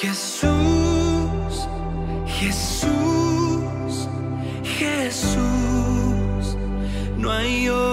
Jesús, Jesús, Jesús, no hay otro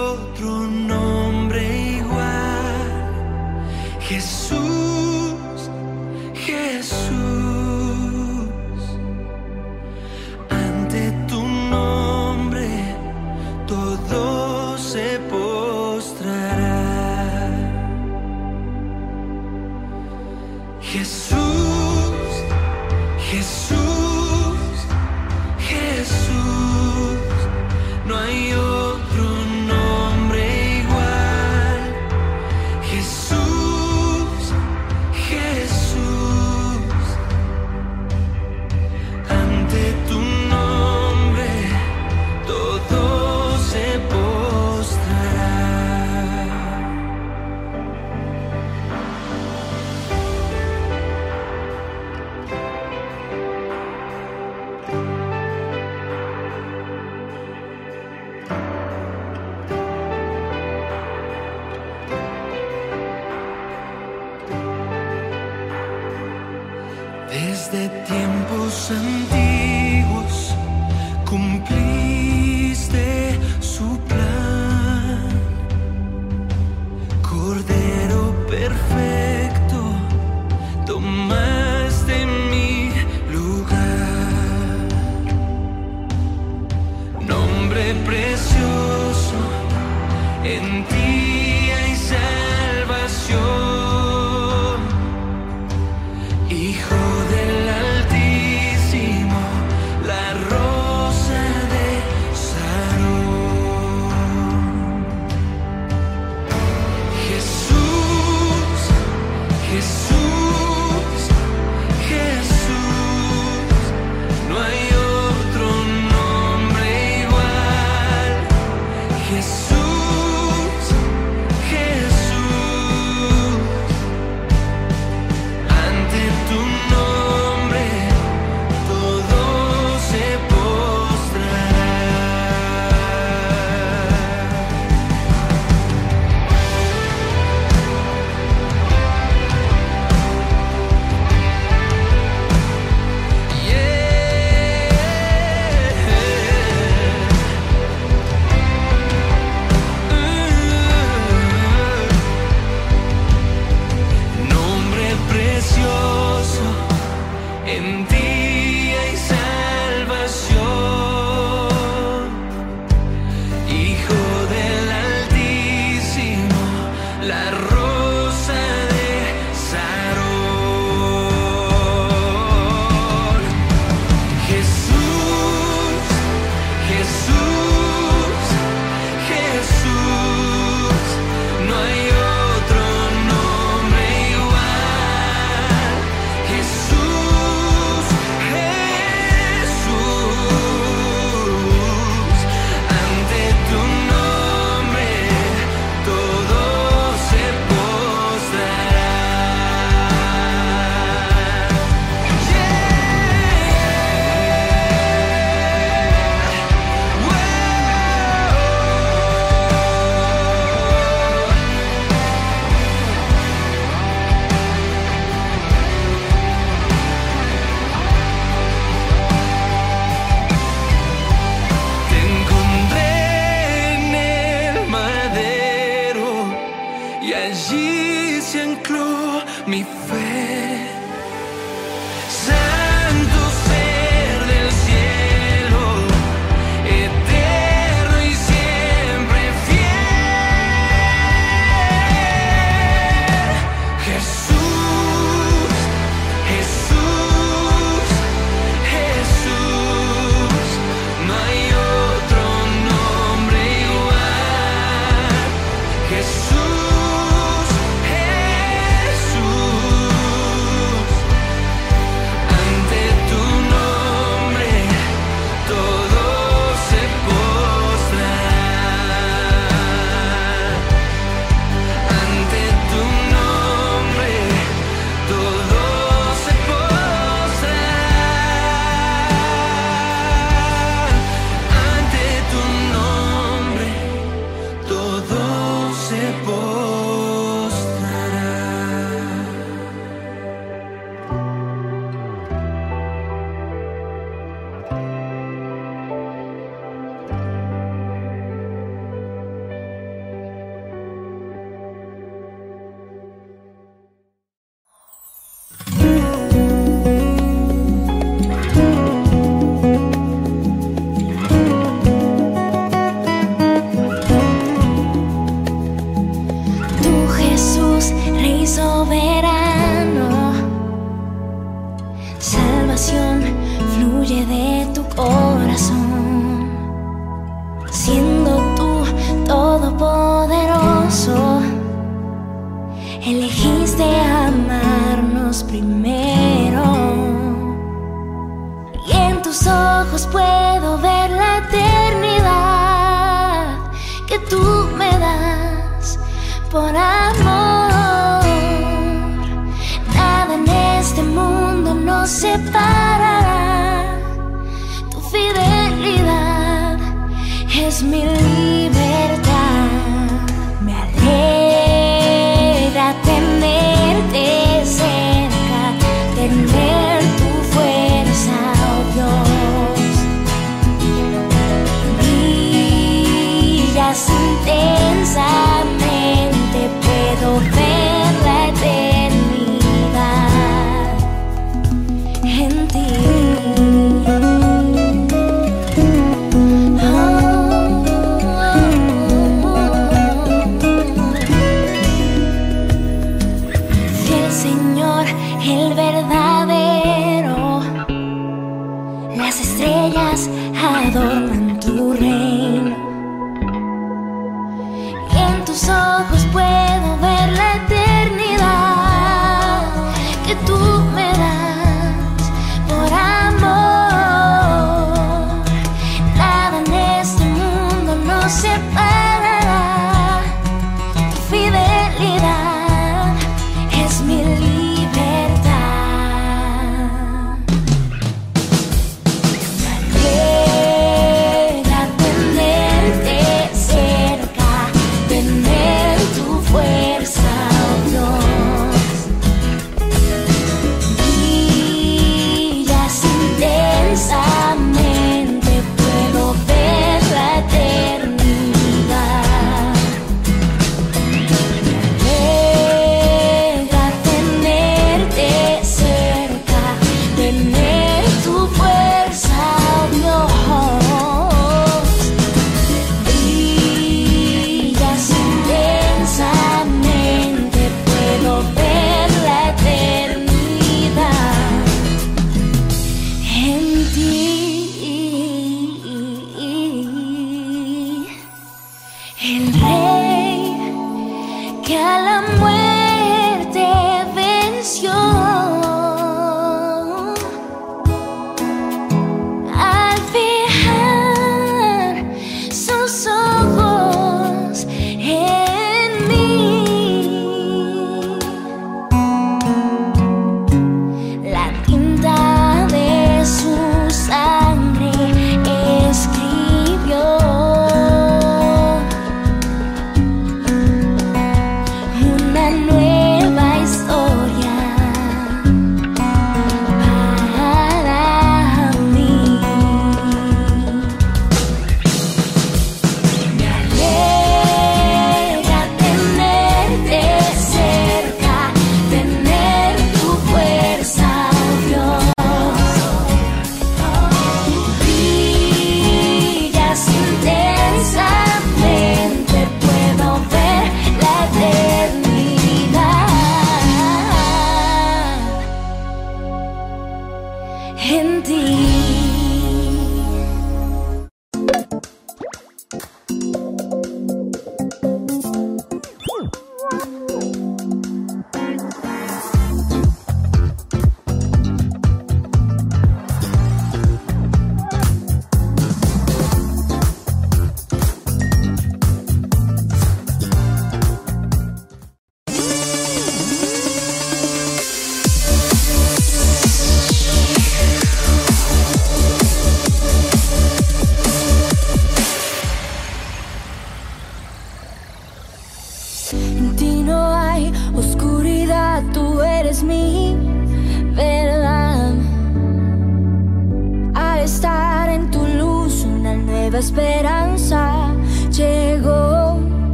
adornan tu reino.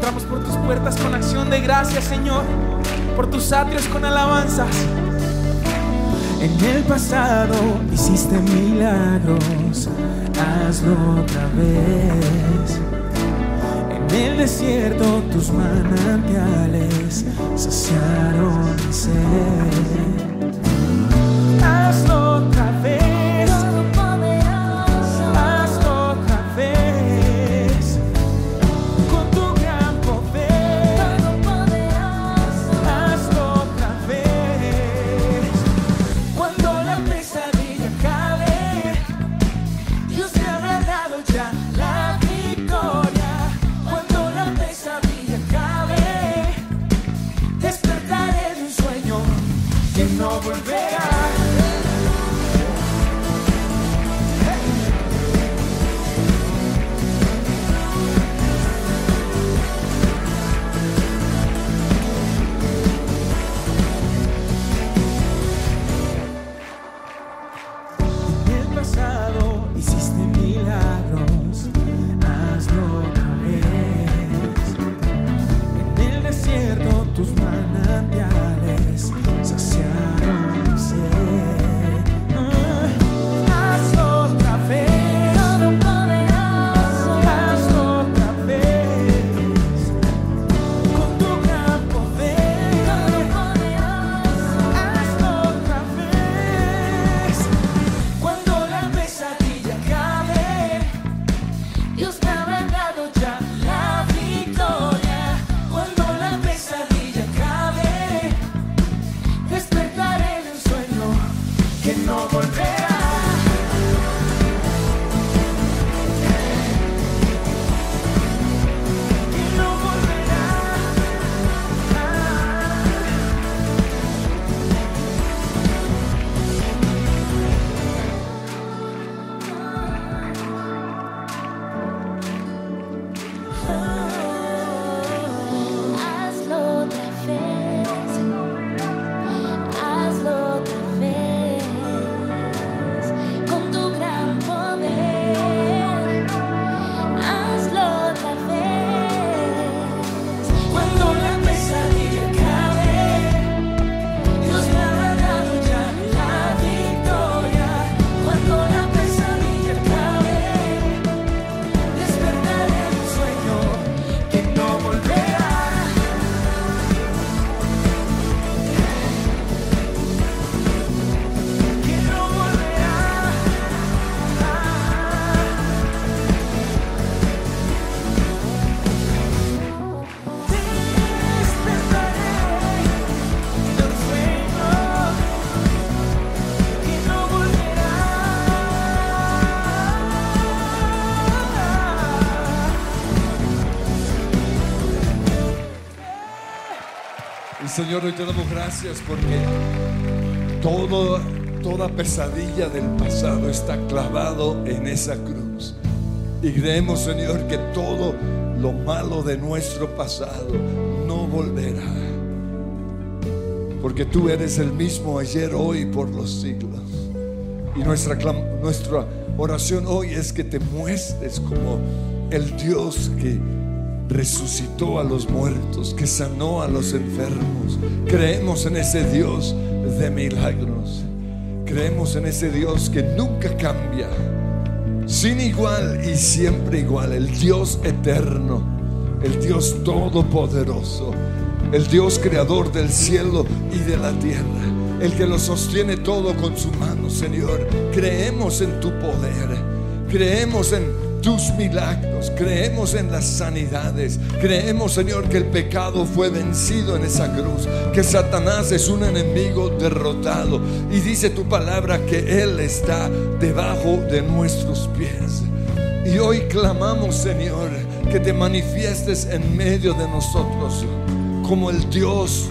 Entramos por tus puertas con acción de gracias, Señor, por tus atrios con alabanzas. En el pasado hiciste milagros, hazlo otra vez. En el desierto tus manantiales saciaron mi sed. Señor, hoy te damos gracias porque todo, toda pesadilla del pasado está clavado en esa cruz. Y creemos, Señor, que todo lo malo de nuestro pasado no volverá. Porque tú eres el mismo ayer, hoy, por los siglos. Y nuestra, nuestra oración hoy es que te muestres como el Dios que resucitó a los muertos, que sanó a los enfermos. Creemos en ese Dios de milagros. Creemos en ese Dios que nunca cambia, sin igual y siempre igual, el Dios eterno, el Dios todopoderoso, el Dios creador del cielo y de la tierra, el que lo sostiene todo con su mano, Señor. Creemos en tu poder, creemos en tus milagros, creemos en las sanidades, creemos, Señor, que el pecado fue vencido en esa cruz, que Satanás es un enemigo derrotado. Y dice tu palabra que Él está debajo de nuestros pies. Y hoy clamamos, Señor, que te manifiestes en medio de nosotros como el Dios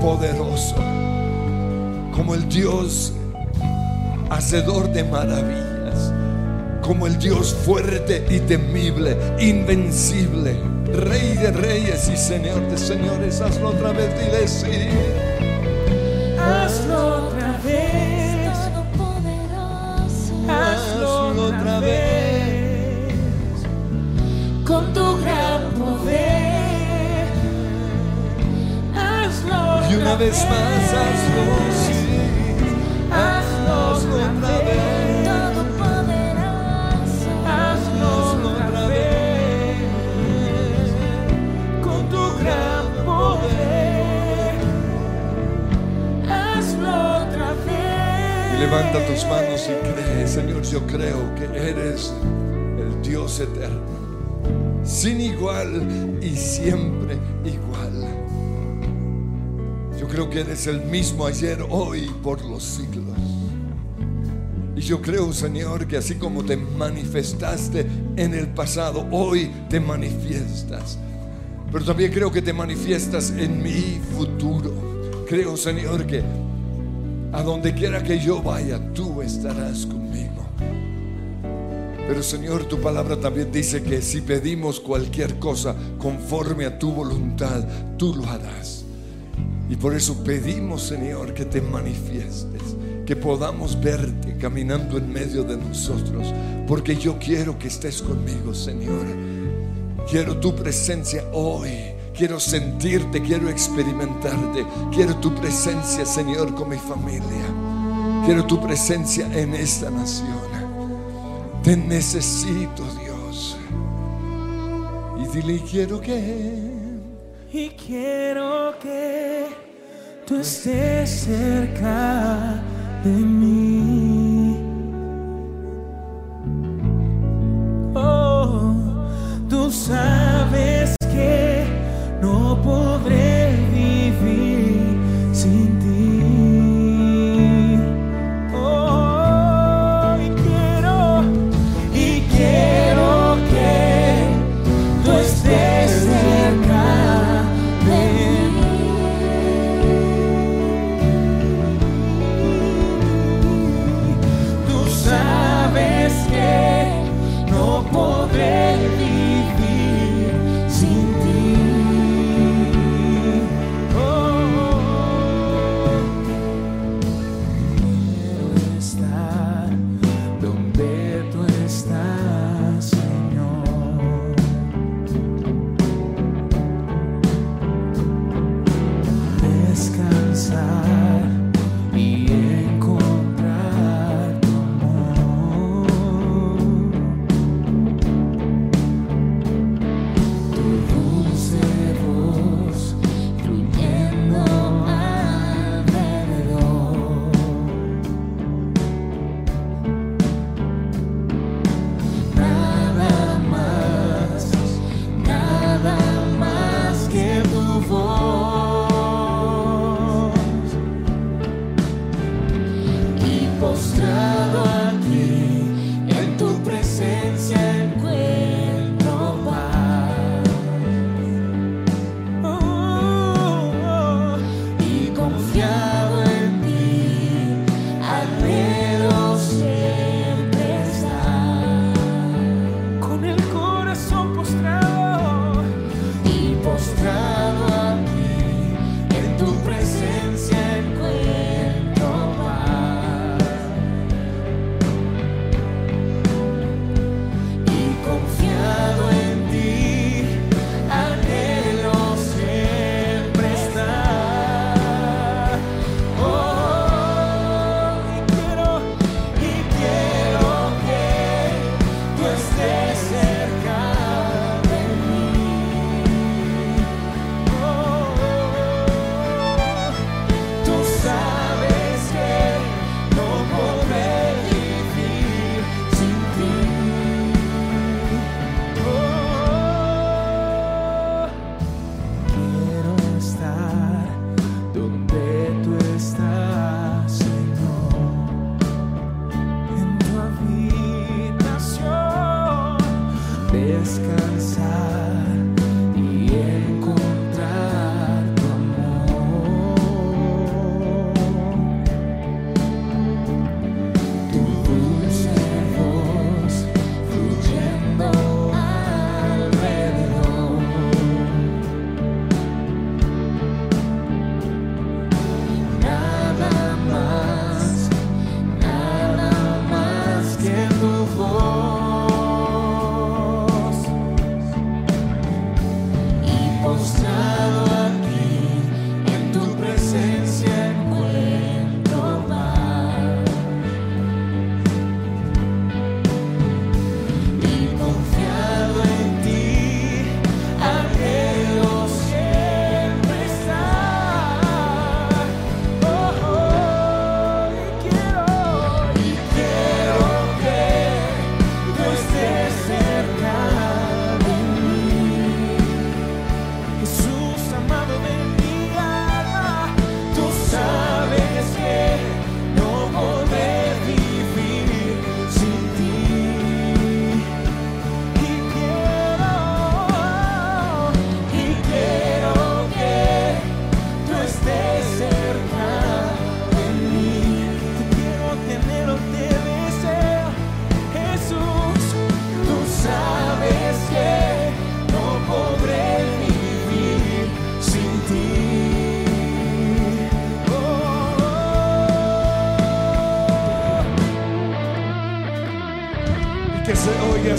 poderoso, como el Dios hacedor de maravillas, como el Dios fuerte y temible, invencible, Rey de reyes y Señor de señores. Hazlo otra vez, dile sí. Hazlo otra vez, Todopoderoso. Hazlo, otra, vez. con tu gran poder. Hazlo y una vez más, hazlo, sí. Hazlo otra vez. Levanta tus manos y cree, Señor, yo creo que eres el Dios eterno, sin igual y siempre igual. Yo creo que eres el mismo ayer, hoy por los siglos. Y yo creo, Señor, que así como te manifestaste en el pasado, hoy te manifiestas. Pero también creo que te manifiestas en mi futuro. Creo, Señor, que a donde quiera que yo vaya, tú estarás conmigo. Pero Señor, tu palabra también dice que si pedimos cualquier cosa conforme a tu voluntad, tú lo harás. Y por eso pedimos, Señor, que te manifiestes, que podamos verte caminando en medio de nosotros, porque yo quiero que estés conmigo, Señor. Quiero tu presencia hoy. Quiero sentirte, quiero experimentarte. Quiero tu presencia, Señor, con mi familia. Quiero tu presencia en esta nación. Te necesito, Dios. Y dile, quiero que... Y quiero que tú estés cerca de mí. Oh, tú sabes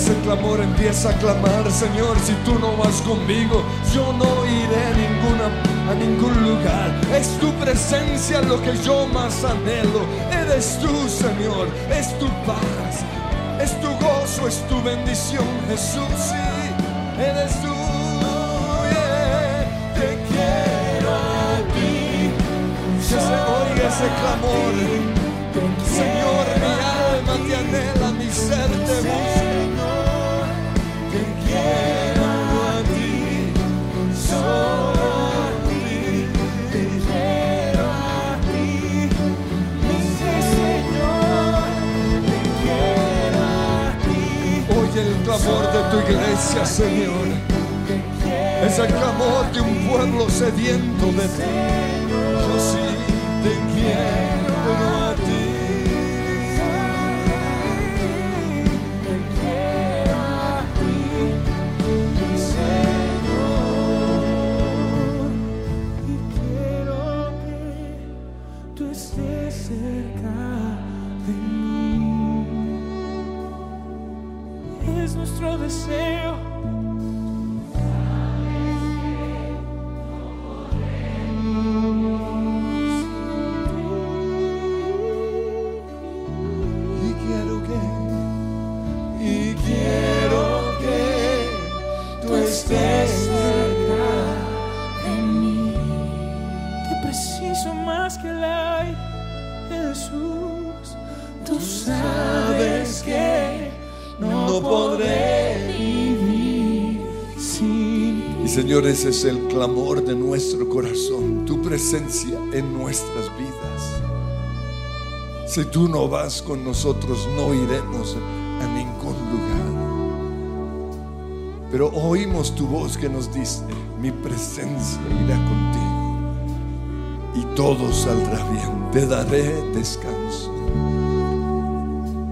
ese clamor, empieza a clamar, Señor, si tú no vas conmigo, yo no iré a, ninguna, a ningún lugar. Es tu presencia lo que yo más anhelo. Eres tú, Señor, es tu paz, es tu gozo, es tu bendición, Jesús, sí, eres tú. yeah. Te quiero a ti. Se oiga ese clamor. Señor, mi alma te anhela, mi ser te busca. Clamor de tu iglesia, Señor. Es el clamor de un pueblo sediento de ti. Ese es el clamor de nuestro corazón, tu presencia en nuestras vidas. Si tú no vas con nosotros, no iremos a ningún lugar. Pero oímos tu voz que nos dice, mi presencia irá contigo y todo saldrá bien, te daré descanso.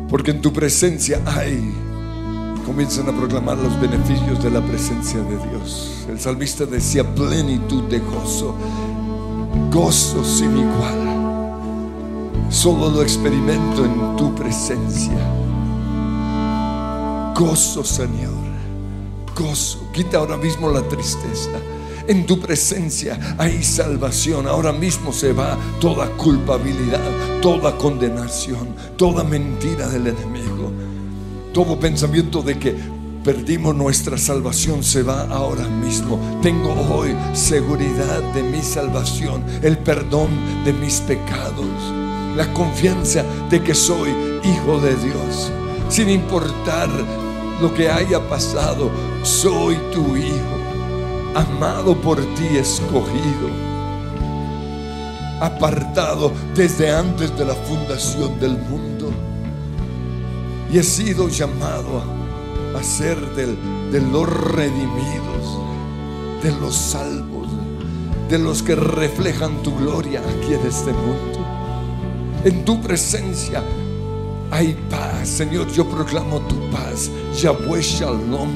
Porque en tu presencia hay comienzan a proclamar los beneficios de la presencia de Dios. El salmista decía plenitud de gozo, gozo sin igual. Solo lo experimento en tu presencia. Gozo, Señor, gozo. Quita ahora mismo la tristeza. En tu presencia hay salvación. Ahora mismo se va toda culpabilidad, toda condenación, toda mentira del enemigo. Todo pensamiento de que perdimos nuestra salvación se va ahora mismo. Tengo hoy seguridad de mi salvación, el perdón de mis pecados, la confianza de que soy hijo de Dios. Sin importar lo que haya pasado, soy tu hijo, amado por ti, escogido, apartado desde antes de la fundación del mundo y he sido llamado a, ser del- de los redimidos, de los salvos, de los que reflejan tu gloria aquí en este mundo. En tu presencia hay paz, Señor. Yo proclamo tu paz, Yahweh Shalom.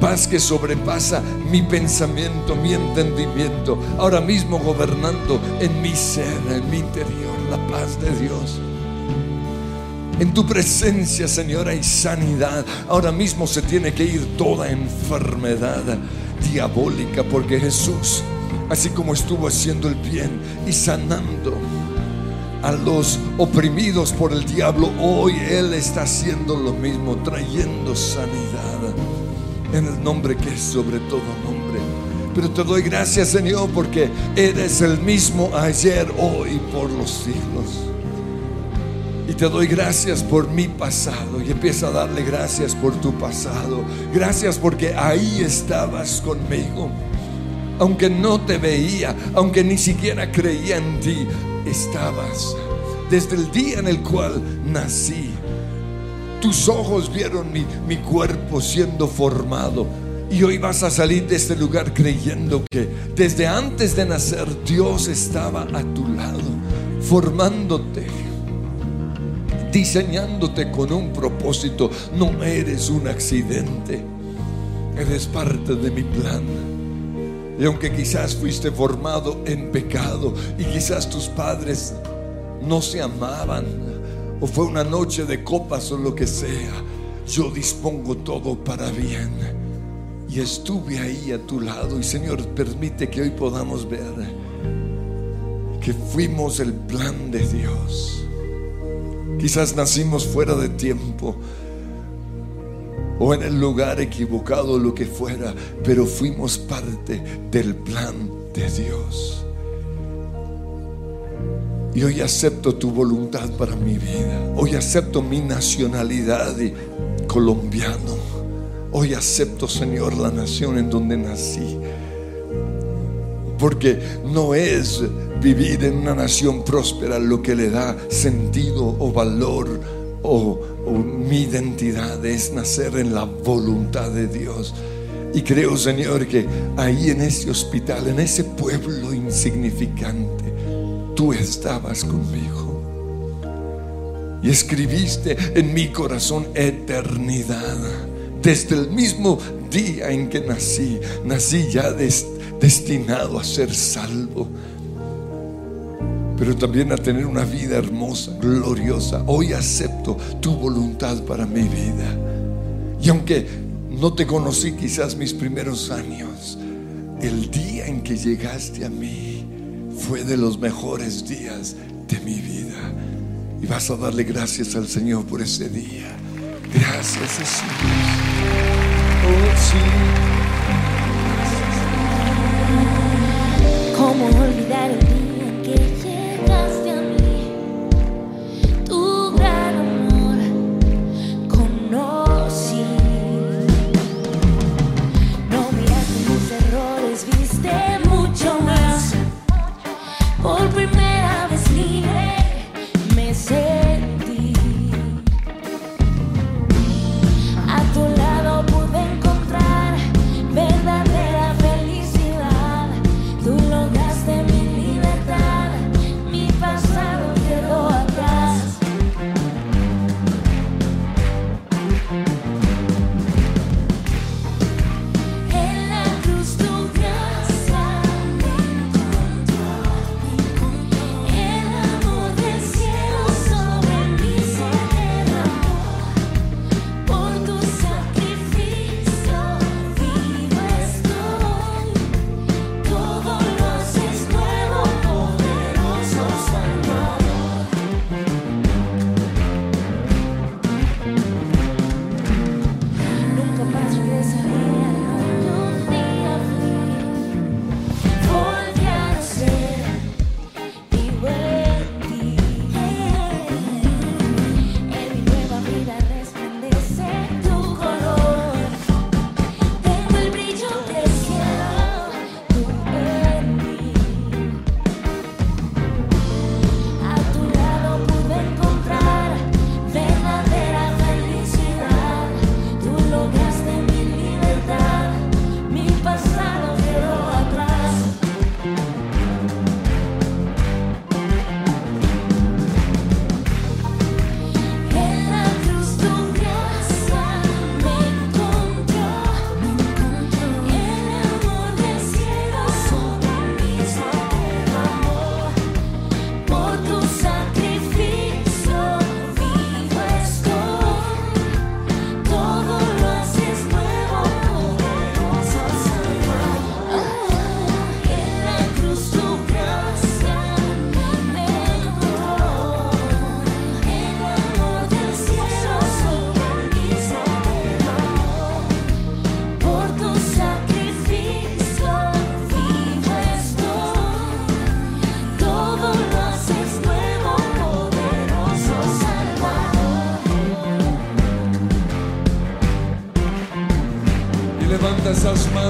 Paz que sobrepasa mi pensamiento, mi entendimiento. Ahora mismo gobernando en mi ser, en mi interior, la paz de Dios. En tu presencia, Señor, hay sanidad. Ahora mismo se tiene que ir toda enfermedad diabólica porque Jesús, así como estuvo haciendo el bien y sanando a los oprimidos por el diablo, hoy Él está haciendo lo mismo, trayendo sanidad en el nombre que es sobre todo nombre. Pero te doy gracias, Señor, porque eres el mismo ayer, hoy por los siglos. Te doy gracias por mi pasado. Y empieza a darle gracias por tu pasado. Gracias porque ahí estabas conmigo. Aunque no te veía, aunque ni siquiera creía en ti, estabas. Desde el día en el cual nací, tus ojos vieron mi, mi cuerpo siendo formado. Y hoy vas a salir de este lugar creyendo que desde antes de nacer Dios estaba a tu lado, formándote diseñándote con un propósito. No eres un accidente, eres parte de mi plan. Y aunque quizás fuiste formado en pecado y quizás tus padres no se amaban, o fue una noche de copas o lo que sea, yo dispongo todo para bien. Y estuve ahí a tu lado y Señor, permite que hoy podamos ver que fuimos el plan de Dios. Quizás nacimos fuera de tiempo o en el lugar equivocado, lo que fuera, pero fuimos parte del plan de Dios. Y hoy acepto tu voluntad para mi vida. Hoy acepto mi nacionalidad de colombiano. Hoy acepto, Señor, la nación en donde nací. Porque no es vivir en una nación próspera lo que le da sentido o valor o, mi identidad. Es nacer en la voluntad de Dios. Y creo, Señor, que ahí en ese hospital, en ese pueblo insignificante, tú estabas conmigo. Y escribiste en mi corazón eternidad. Desde el mismo día en que nací, nací ya destinado a ser salvo. Pero también a tener una vida hermosa, gloriosa. Hoy acepto tu voluntad para mi vida. Y aunque no te conocí quizás mis primeros años, el día en que llegaste a mí fue de los mejores días de mi vida. Y vas a darle gracias al Señor por ese día. Gracias, Jesús. Oh, sí. ¿Cómo olvidar el día que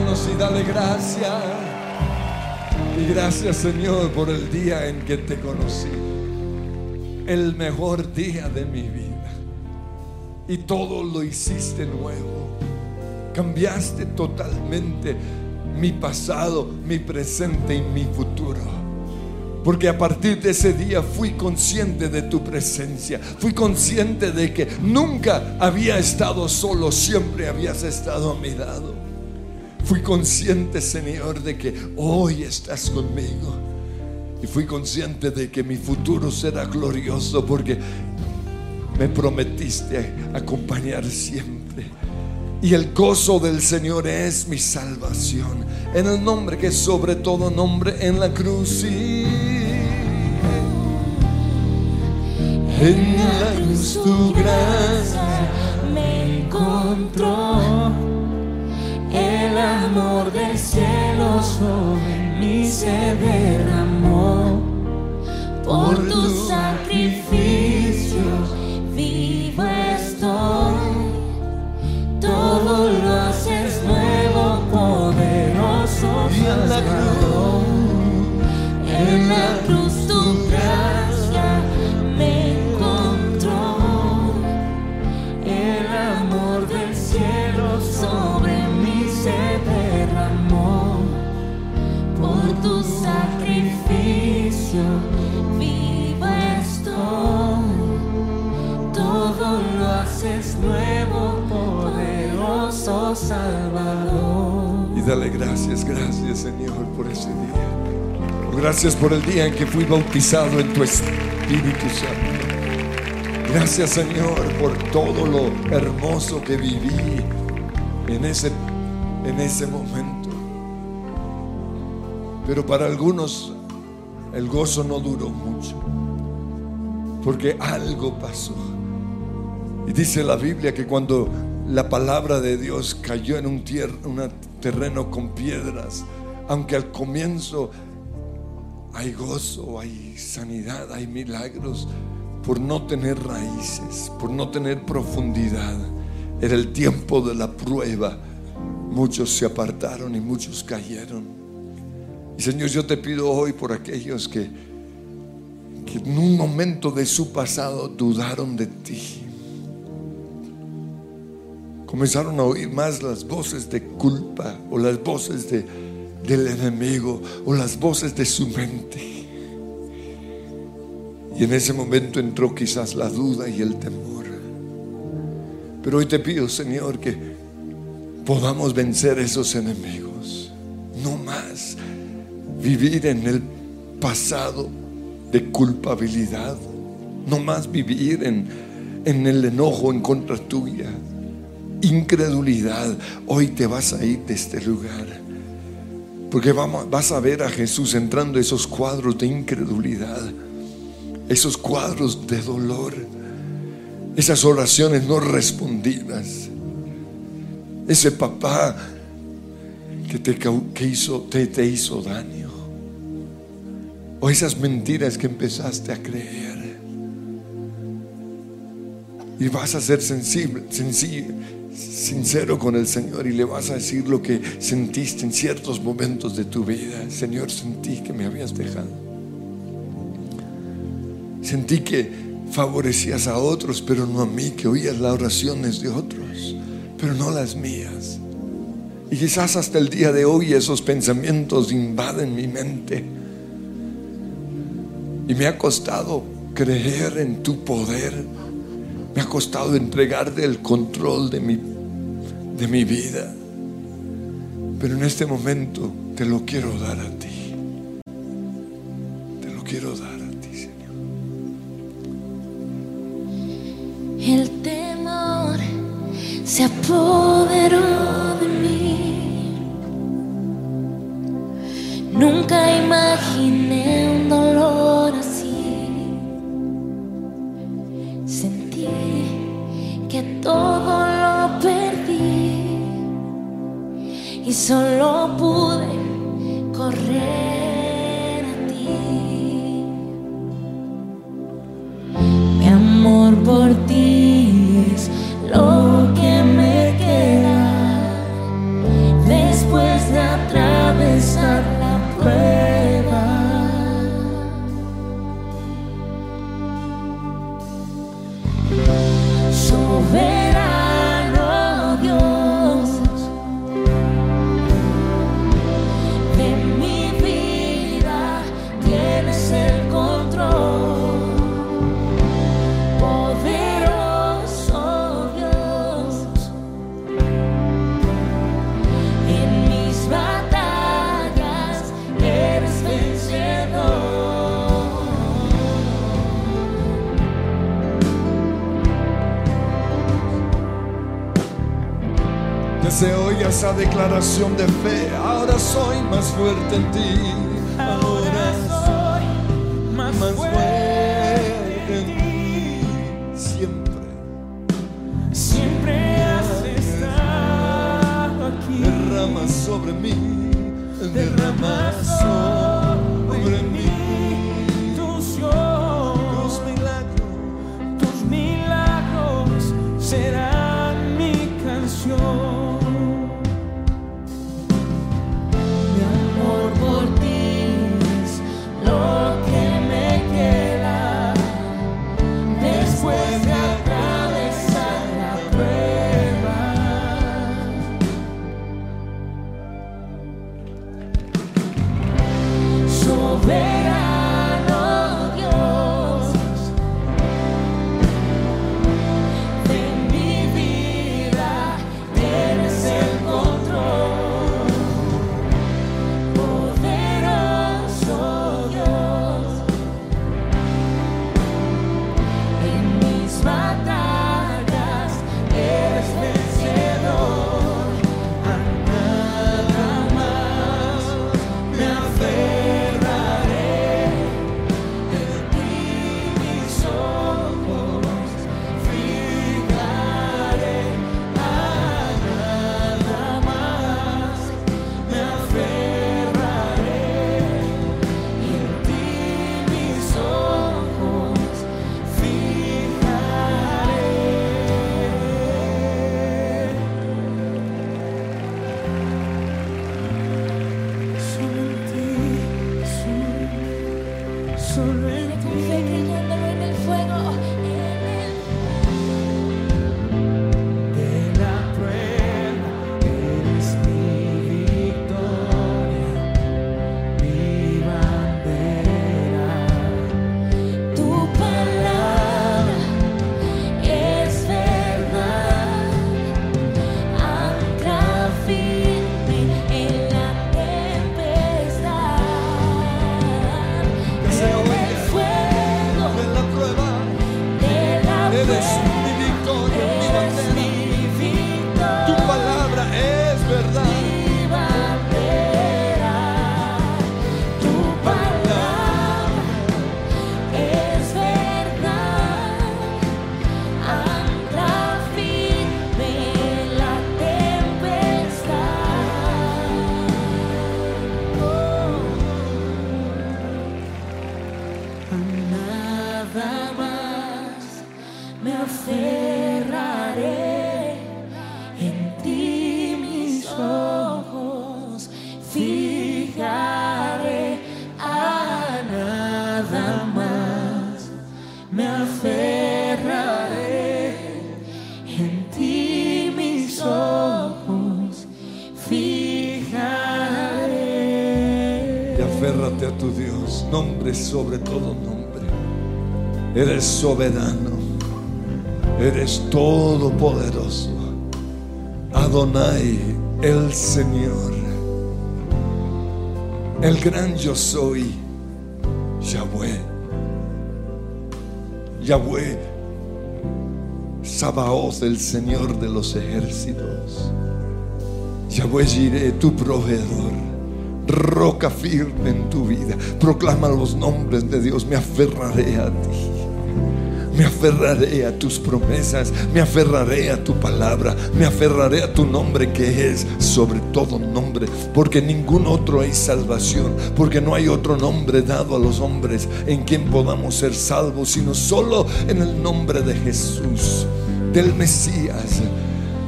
y dale gracias. Y gracias Señor por el día en que te conocí. El mejor día de mi vida. Y todo lo hiciste nuevo. Cambiaste totalmente mi pasado, mi presente y mi futuro. Porque a partir de ese día fui consciente de tu presencia. Fui consciente de que nunca había estado solo, siempre habías estado a mi lado. Fui consciente, Señor, de que hoy estás conmigo. Y fui consciente de que mi futuro será glorioso porque me prometiste acompañar siempre. Y el gozo del Señor es mi salvación. En el nombre que es sobre todo nombre en la cruz. sí. En la cruz tu gracia me encontró. El amor del cielo sobre mí se derramó. Por tu sacrificio vivo estoy. Todo lo haces nuevo, poderoso Y en la Salvador. En la cruz tu gracia Salvador. Y dale gracias, gracias Señor por ese día. Gracias por el día en que fui bautizado en tu Espíritu Santo. Gracias Señor por todo lo hermoso que viví en ese, en ese momento. Pero para algunos el gozo no duró mucho. Porque algo pasó. Y dice la Biblia que cuando la palabra de Dios cayó en un, un terreno con piedras, aunque al comienzo hay gozo, hay sanidad, hay milagros, por no tener raíces, por no tener profundidad, era el tiempo de la prueba. Muchos se apartaron y muchos cayeron. Y Señor, yo te pido hoy por aquellos que, que en un momento de su pasado dudaron de ti. Comenzaron a oír más las voces de culpa o las voces de, del enemigo o las voces de su mente. Y en ese momento entró quizás la duda y el temor. Pero hoy te pido, Señor, que podamos vencer esos enemigos. No más vivir en el pasado de culpabilidad. No más vivir en, en el enojo en contra tuya. Incredulidad. Hoy te vas a ir de este lugar. Porque vas a ver a Jesús entrando esos cuadros de incredulidad. Esos cuadros de dolor. Esas oraciones no respondidas. Ese papá que te, que hizo, te, te hizo daño. O esas mentiras que empezaste a creer. Y vas a ser sensible, sensi- sincero con el Señor y le vas a decir lo que sentiste en ciertos momentos de tu vida. Señor, sentí que me habías dejado. Sentí que favorecías a otros, pero no a mí, que oías las oraciones de otros, pero no las mías. Y quizás hasta el día de hoy esos pensamientos invaden mi mente. Y me ha costado creer en tu poder. Me ha costado entregarte el control de mi, de mi vida. Pero en este momento te lo quiero dar a ti. Te lo quiero dar a ti, Señor. El temor se apoderó declaración de fe. Ahora soy más fuerte en ti. Soberano tu Dios, nombre sobre todo nombre. Eres soberano, eres todopoderoso. Adonai, el Señor, el gran yo soy, Yahweh. Yahweh, Sabaoth, el Señor de los ejércitos. Yahweh Jireh, tu proveedor, roca firme en tu vida. Proclama los nombres de Dios, me aferraré a ti. Me aferraré a tus promesas, me aferraré a tu palabra, me aferraré a tu nombre que es sobre todo nombre, porque ningún otro hay salvación, porque no hay otro nombre dado a los hombres en quien podamos ser salvos, sino solo en el nombre de Jesús, del Mesías,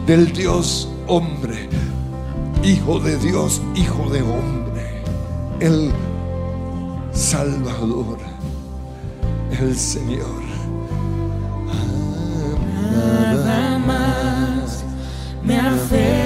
del Dios hombre, Hijo de Dios, Hijo de hombre, el Salvador, el Señor. Nada más me aferraré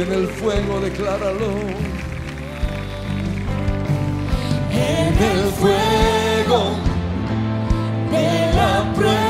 en el fuego, decláralo. En el fuego de la prueba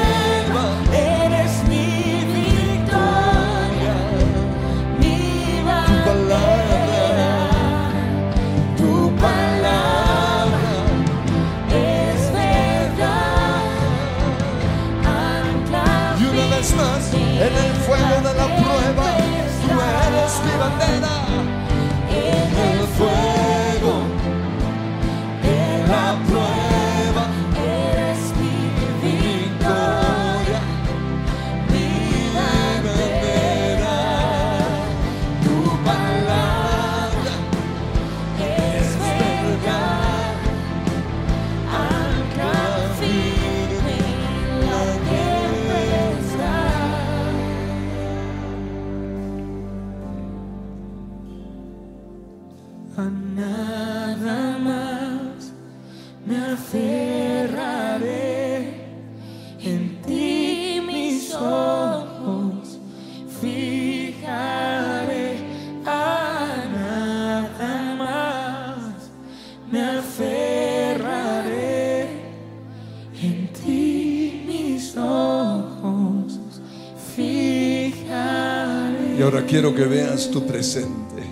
ahora quiero que veas tu presente.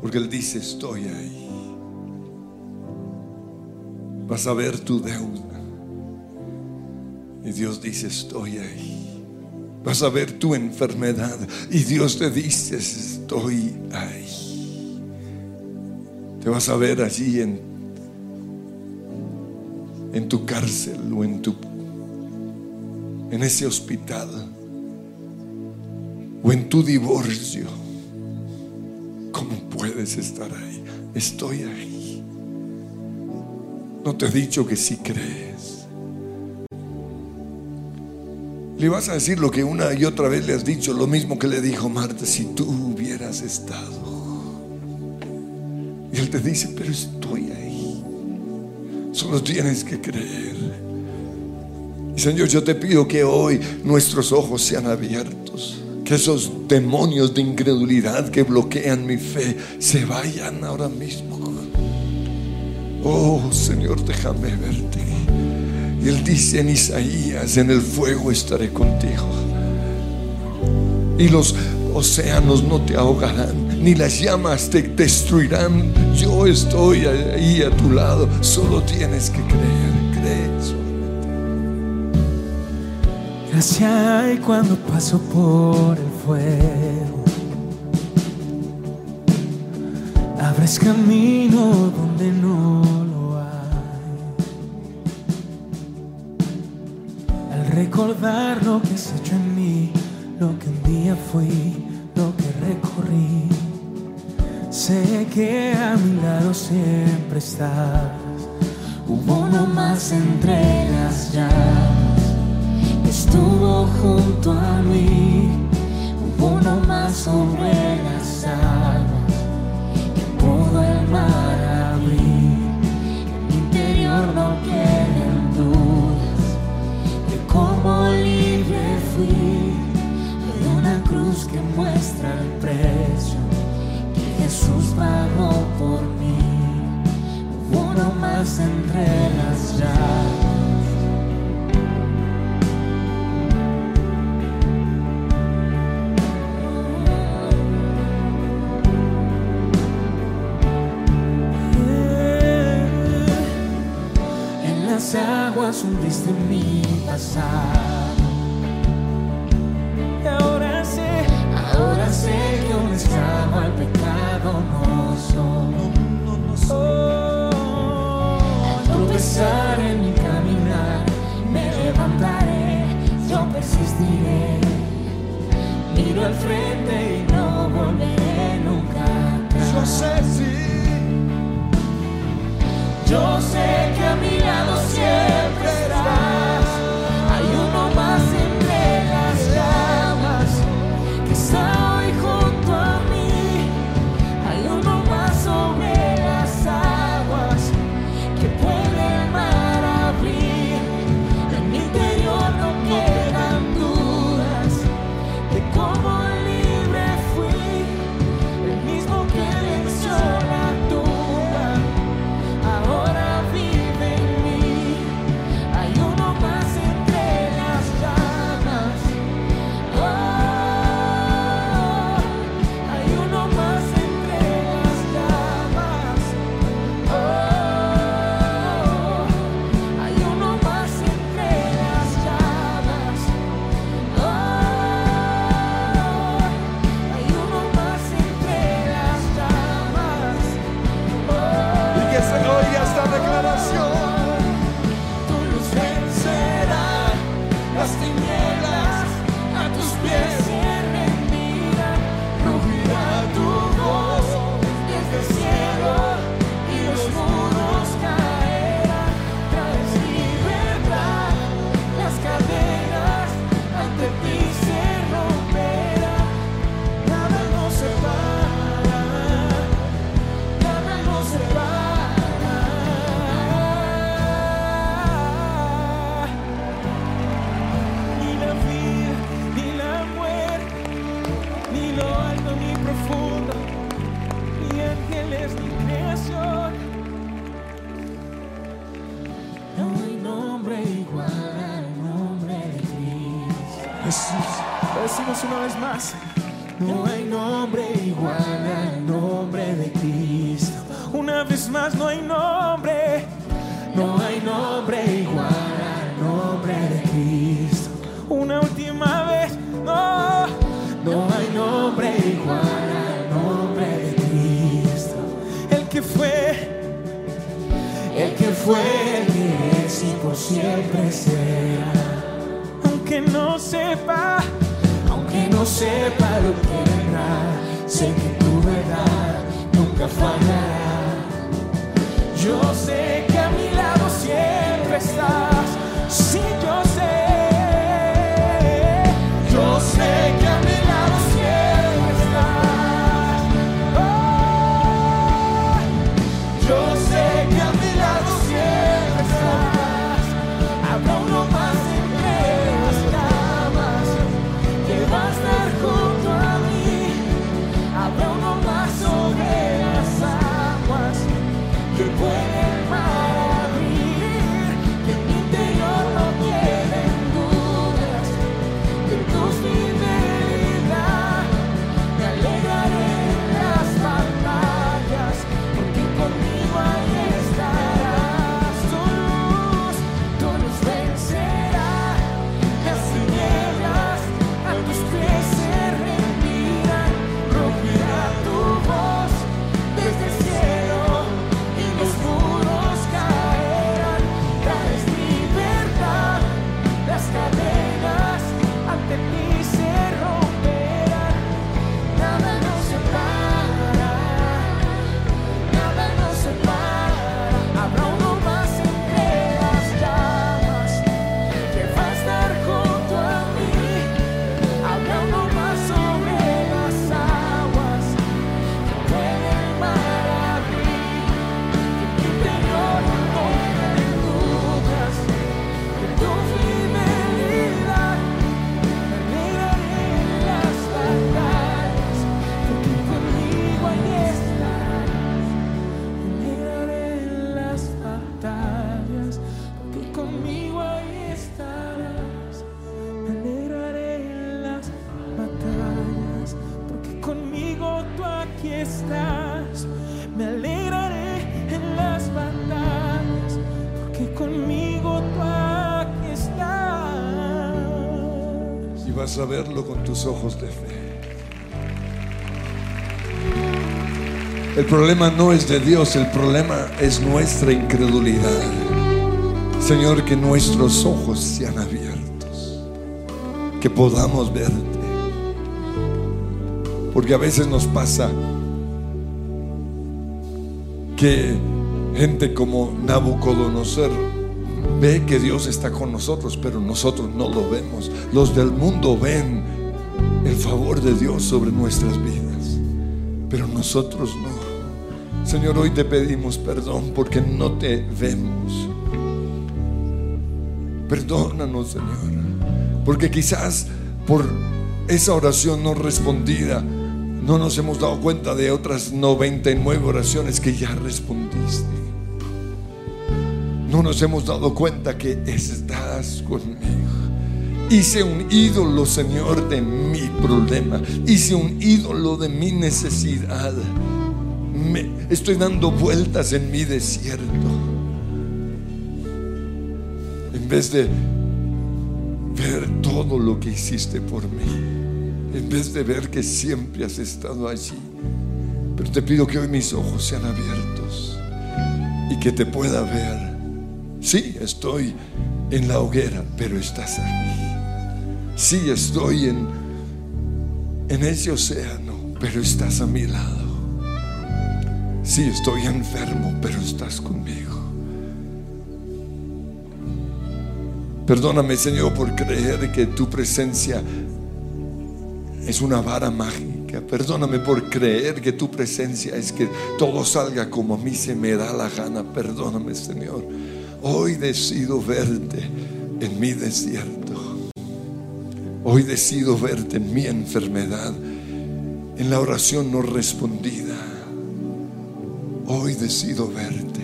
Porque Él dice, estoy ahí. Vas a ver tu deuda. Y Dios dice, estoy ahí. Vas a ver tu enfermedad. Y Dios te dice, estoy ahí. Te vas a ver allí en, en tu cárcel o en tu en ese hospital o en tu divorcio. ¿Cómo puedes estar ahí? Estoy ahí. No te he dicho que si crees. Le vas a decir lo que una y otra vez le has dicho, lo mismo que le dijo Marta, si tú hubieras estado. Y él te dice, pero estoy ahí. Solo tienes que creer. Y Señor, yo te pido que hoy nuestros ojos sean abiertos. Que esos demonios de incredulidad que bloquean mi fe se vayan ahora mismo. Oh Señor, déjame verte. Él dice en Isaías, en el fuego estaré contigo. Y los océanos no te ahogarán, ni las llamas te destruirán. Yo estoy ahí a tu lado. Solo tienes que creer, Gracia hay cuando paso por el fuego. Abres camino donde no lo hay. Al recordar lo que has hecho en mí, lo que un día fui, lo que recorrí. Sé que a mi lado siempre estás. Hubo uno más entre las llamas estuvo junto a mí, uno más sobre las aguas que pudo el mar abrir. En mi interior no queden dudas de cómo libre fui de una cruz que muestra el precio que Jesús pagó por mí. Uno más entre las llamas. Las aguas hundiste mi pasado. Y ahora sé, ahora sé que un esclavo al pecado no soy. Al tropezar en mi caminar, me levantaré, yo persistiré. Miro al frente y no volveré nunca atrás. Yo sé si Yo sé fue, y por siempre será aunque no sepa, aunque no sepa lo que vendrá, sé que tu verdad nunca fallará. Yo sé que a mi lado siempre estás, a verlo con tus ojos de fe. El problema no es de Dios, el problema es nuestra incredulidad. Señor, que nuestros ojos sean abiertos, que podamos verte. Porque a veces nos pasa que gente como Nabucodonosor ve que Dios está con nosotros, pero nosotros no lo vemos. Los del mundo ven el favor de Dios sobre nuestras vidas, pero nosotros no. Señor, hoy te pedimos perdón porque no te vemos. Perdónanos, Señor, porque quizás por esa oración no respondida, no nos hemos dado cuenta de otras 99 oraciones que ya respondiste. No nos hemos dado cuenta que estás conmigo. Hice un ídolo, Señor, de mi problema. Hice un ídolo de mi necesidad. Estoy dando vueltas en mi desierto. En vez de ver todo lo que hiciste por mí. En vez de ver que siempre has estado allí. Pero te pido que hoy mis ojos sean abiertos. y que te pueda ver. Sí, estoy en la hoguera, pero estás aquí. Sí, estoy en, en ese océano, pero estás a mi lado. Sí, estoy enfermo, pero estás conmigo. Perdóname, Señor, por creer que tu presencia es una vara mágica. Perdóname por creer que tu presencia es que todo salga como a mí se me da la gana. Perdóname, Señor. Hoy decido verte en mi desierto. Hoy decido verte en mi enfermedad, en la oración no respondida. Hoy decido verte.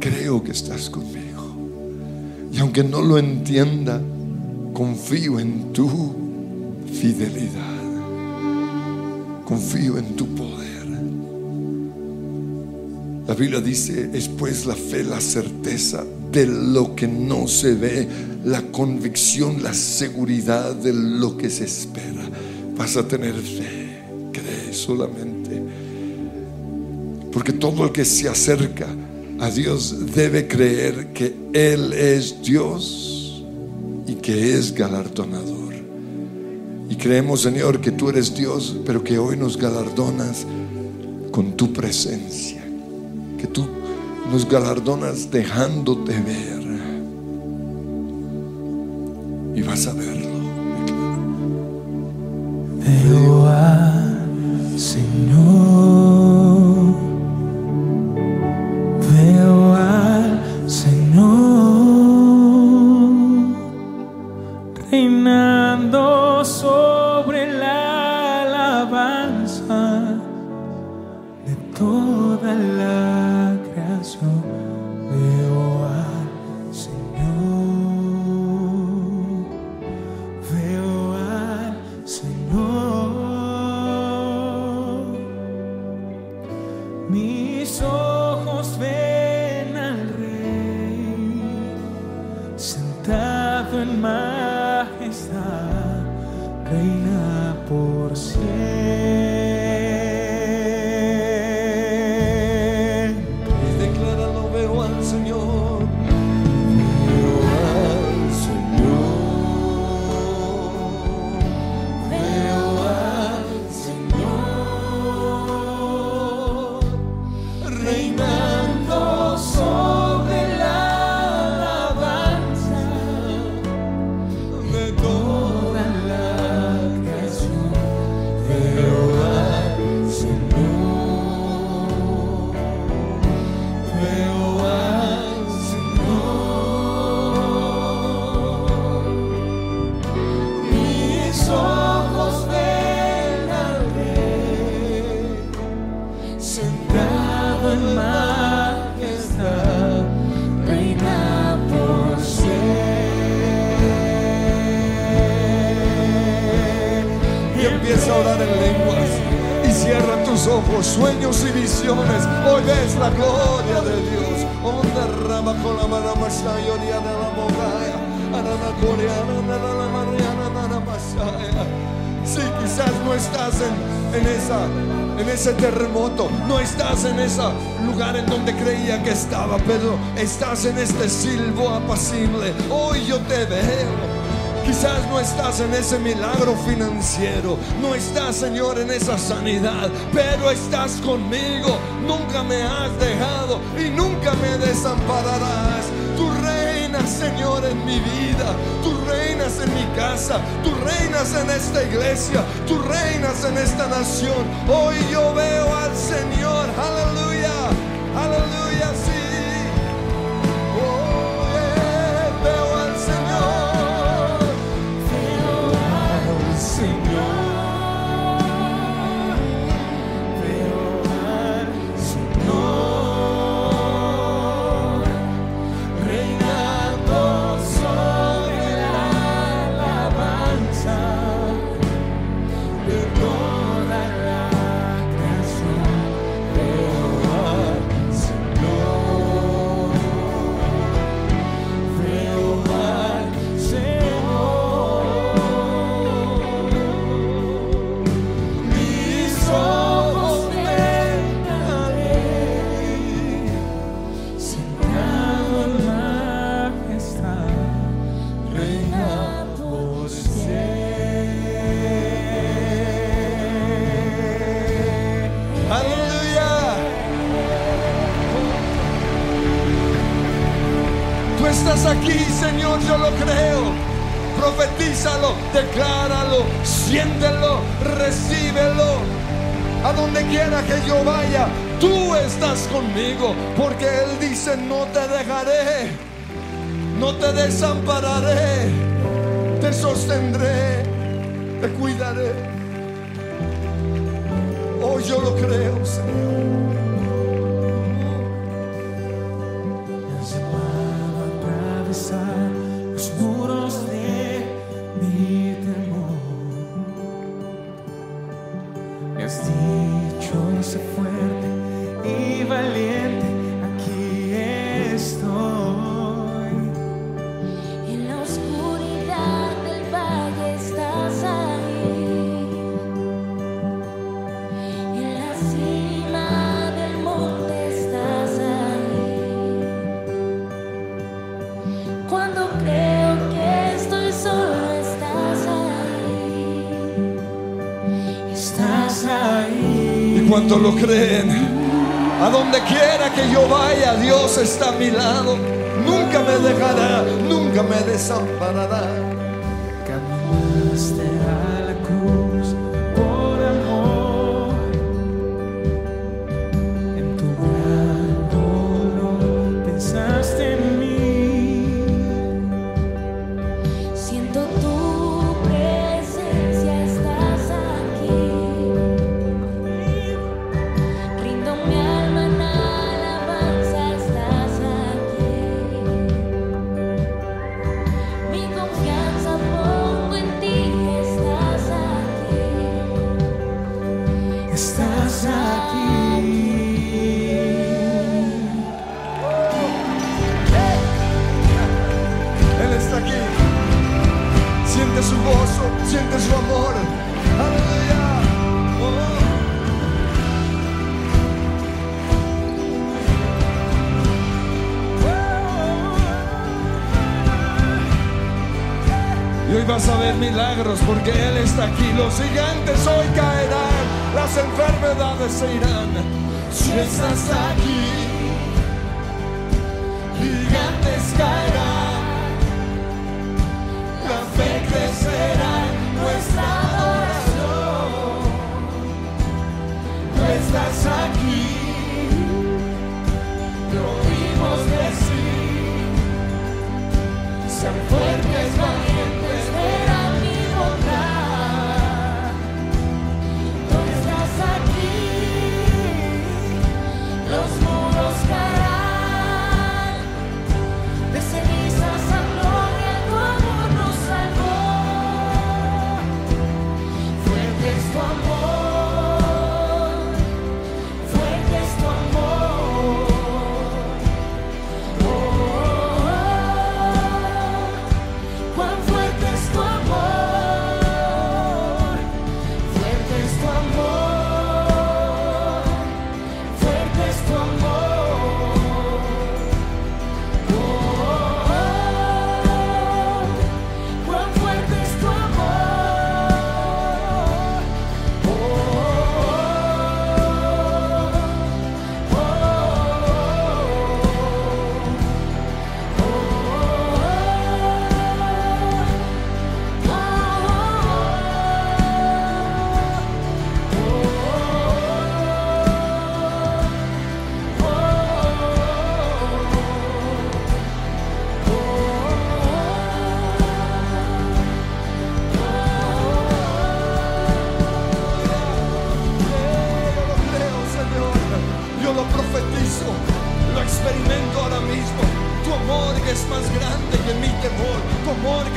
Creo que estás conmigo. Y aunque no lo entienda, confío en tu fidelidad. Confío en tu poder. La Biblia dice, es pues la fe, la certeza de lo que no se ve, la convicción, la seguridad de lo que se espera. Vas a tener fe, cree solamente. Porque todo el que se acerca a Dios debe creer que Él es Dios y que es galardonador. Y creemos, Señor, que tú eres Dios, pero que hoy nos galardonas con tu presencia. Que tú nos galardonas dejándote ver. Y vas a verlo. Veo al Señor, creía que estaba, pero estás en este silbo apacible. Hoy yo te veo. Quizás no estás en ese milagro financiero, no estás, Señor, en esa sanidad, pero estás conmigo. Nunca me has dejado y nunca me desampararás. Tú reinas, Señor, en mi vida. Tú reinas en mi casa. Tú reinas en esta iglesia. Tú reinas en esta nación. Hoy yo veo al Señor. Aleluya, aquí, Señor, yo lo creo. Profetízalo, decláralo, siéntelo, recíbelo. A donde quiera que yo vaya, tú estás conmigo, porque Él dice, no te dejaré, no te desampararé, te sostendré, te cuidaré. Oh, yo lo creo, Señor. Cuanto lo creen, a donde quiera que yo vaya, Dios está a mi lado. Nunca me dejará, nunca me desamparará. Aquí. Siente su gozo, siente su amor. Aleluya. Oh. Y hoy vas a ver milagros porque Él está aquí. Los gigantes hoy caerán, las enfermedades se irán. Si estás aquí, gigantes caerán. Estás aquí.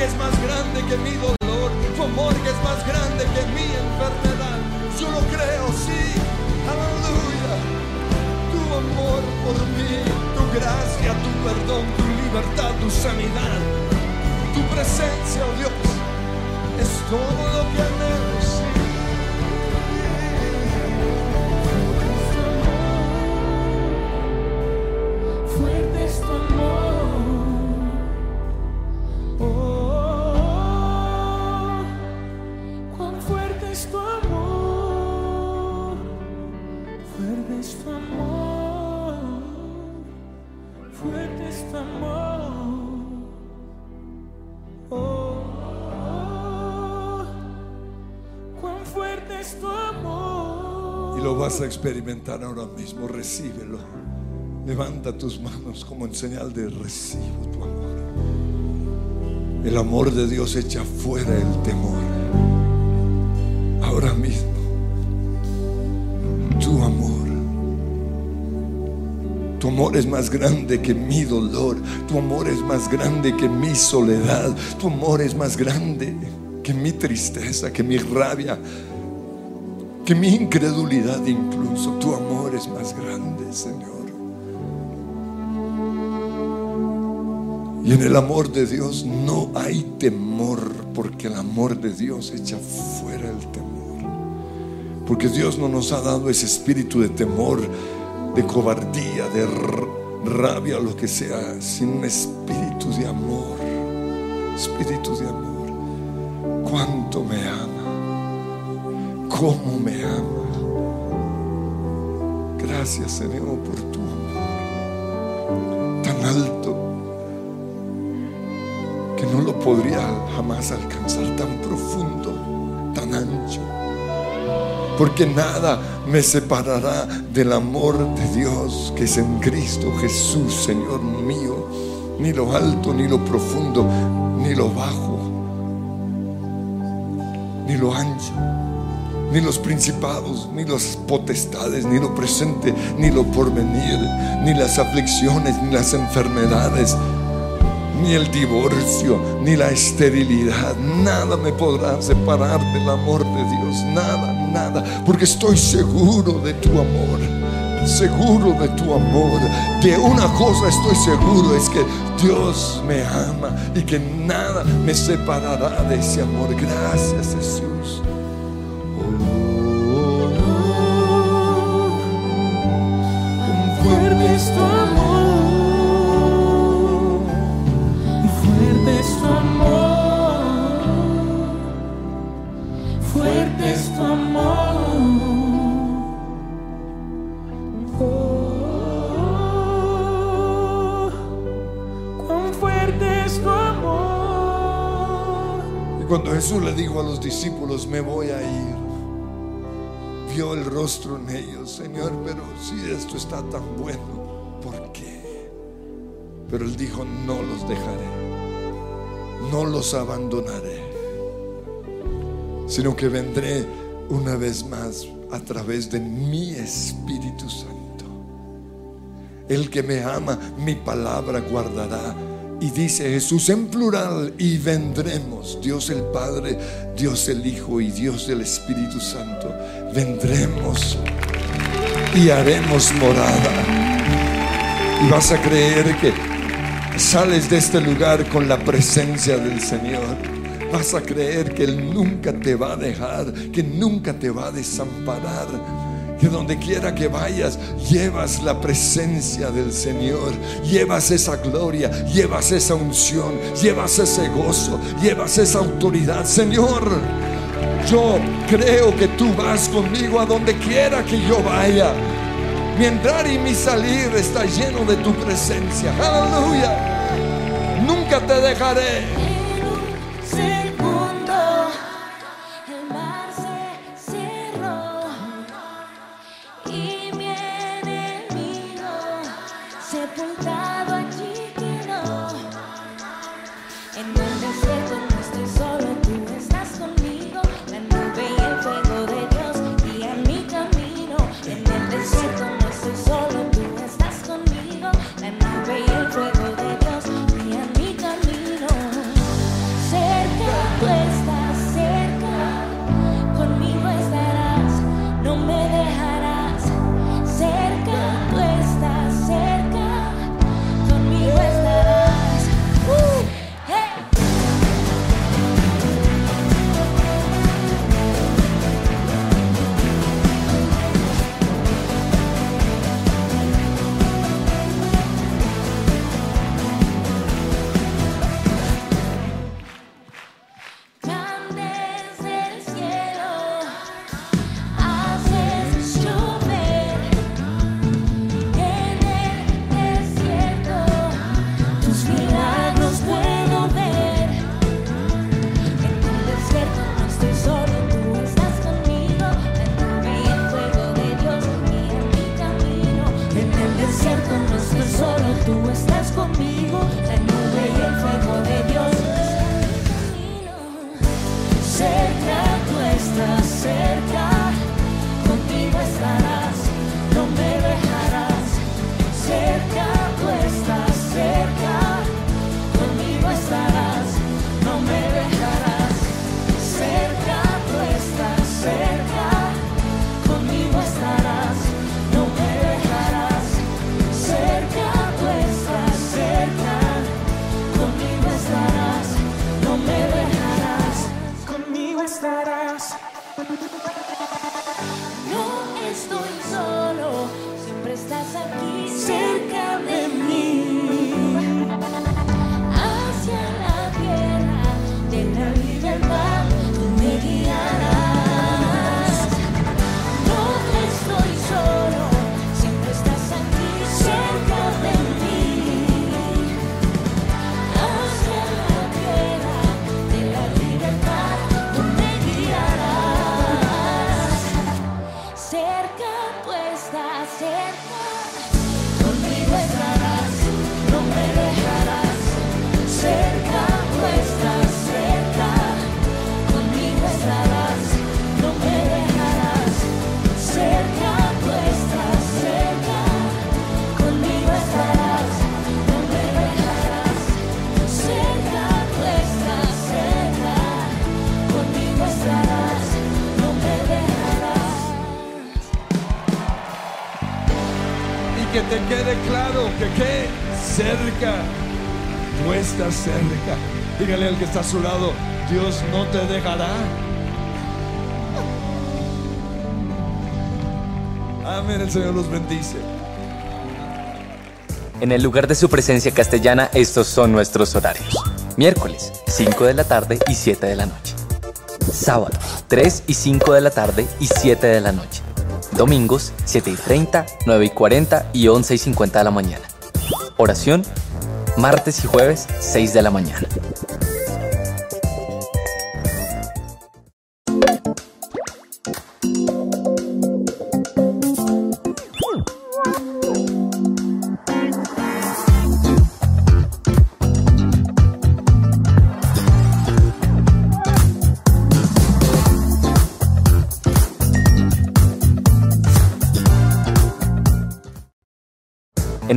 Es más grande que mi dolor. Tu amor que es más grande que mi enfermedad. Yo lo creo, sí. Aleluya. Tu amor por mí. Tu gracia, tu perdón, tu libertad, tu sanidad. Tu presencia, oh Dios. Es todo lo que a experimentar ahora mismo. Recíbelo. Levanta tus manos como en señal de recibo tu amor. El amor de Dios echa fuera el temor. Ahora mismo, tu amor. Tu amor es más grande que mi dolor. Tu amor es más grande que mi soledad. Tu amor es más grande que mi tristeza, que mi rabia, que mi incredulidad incluso. Tu amor es más grande, Señor. Y en el amor de Dios no hay temor, porque el amor de Dios echa fuera el temor. Porque Dios no nos ha dado ese espíritu de temor, de cobardía, de rabia, lo que sea, sino un espíritu de amor. Espíritu de amor. Cuánto me ama. Cómo me ama. Gracias, Señor, por tu amor tan alto que no lo podría jamás alcanzar, tan profundo, tan ancho. Porque nada me separará del amor de Dios que es en Cristo Jesús, Señor mío. Ni lo alto, ni lo profundo, ni lo bajo, ni lo ancho, ni los principados, ni las potestades, ni lo presente, ni lo porvenir, ni las aflicciones, ni las enfermedades, ni el divorcio, ni la esterilidad, nada me podrá separar del amor de Dios, nada, nada, porque estoy seguro de tu amor, seguro de tu amor. De una cosa estoy seguro, es que Dios me ama y que nada me separará de ese amor. Gracias Jesús. Cuando Jesús le dijo a los discípulos, me voy a ir, vio el rostro en ellos, Señor, pero si esto está tan bueno. Pero él dijo, no los dejaré, no los abandonaré, sino que vendré una vez más a través de mi Espíritu Santo. El que me ama, mi palabra guardará. Y dice Jesús en plural, y vendremos, Dios el Padre, Dios el Hijo y Dios el Espíritu Santo, vendremos y haremos morada. Y vas a creer que sales de este lugar con la presencia del Señor. Vas a creer que Él nunca te va a dejar, que nunca te va a desamparar. Que donde quiera que vayas, llevas la presencia del Señor, llevas esa gloria, llevas esa unción, llevas ese gozo, llevas esa autoridad. Señor, yo creo que tú vas conmigo a donde quiera que yo vaya. Mi entrar y mi salir está lleno de tu presencia. Aleluya. Nunca te dejaré. Dígale al que está a su lado, Dios no te dejará. Amén, el Señor los bendice. En el lugar de su presencia castellana, estos son nuestros horarios. Miércoles, 5 de la tarde y 7 de la noche. Sábado, 3 y 5 de la tarde y 7 de la noche. Domingos, 7 y 30, 9 y 40 y 11 y 50 de la mañana. Oración, martes y jueves, 6 de la mañana.